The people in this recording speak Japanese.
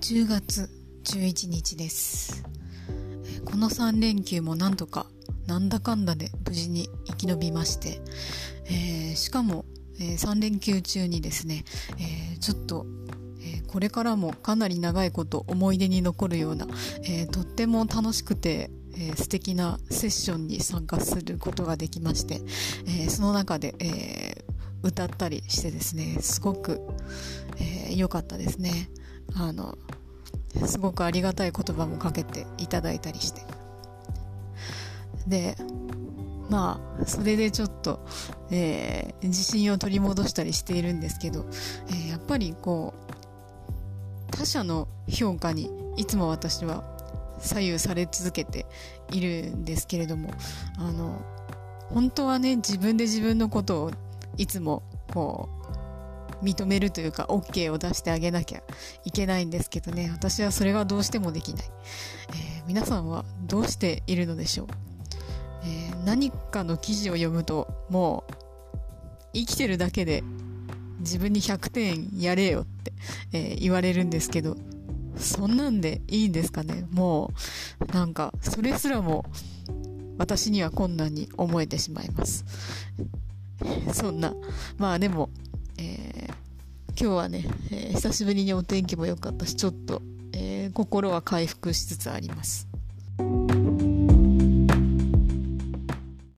10月11日です。この3連休もなんとかなんだかんだで無事に生き延びまして、えー、しかも、えー、3連休中にですね、えー、ちょっとえこれからもかなり長いこと思い出に残るような、えとっても楽しくて、え素敵なセッションに参加することができまして、えその中で、え歌ったりしてですねすごく良、えかったですね。あのすごくありがたい言葉もかけていただいたりして。でまあそれでちょっと、えー、自信を取り戻したりしているんですけど、えー、やっぱりこう他者の評価にいつも私は左右され続けているんですけれどもあの本当はね自分で自分のことをいつもこう認めるというか OK を出してあげなきゃいけないんですけどね。私はそれがどうしてもできない、えー、皆さんはどうしているのでしょう、えー、何かの記事を読むともう生きてるだけで自分に100点やれよって、えー、言われるんですけど、そんなんでいいんですかね？もう、なんか、それすらも私には困難に思えてしまいます。そんな、まあでも、えー、今日はね、えー、久しぶりにお天気も良かったし、ちょっと、えー、心は回復しつつあります。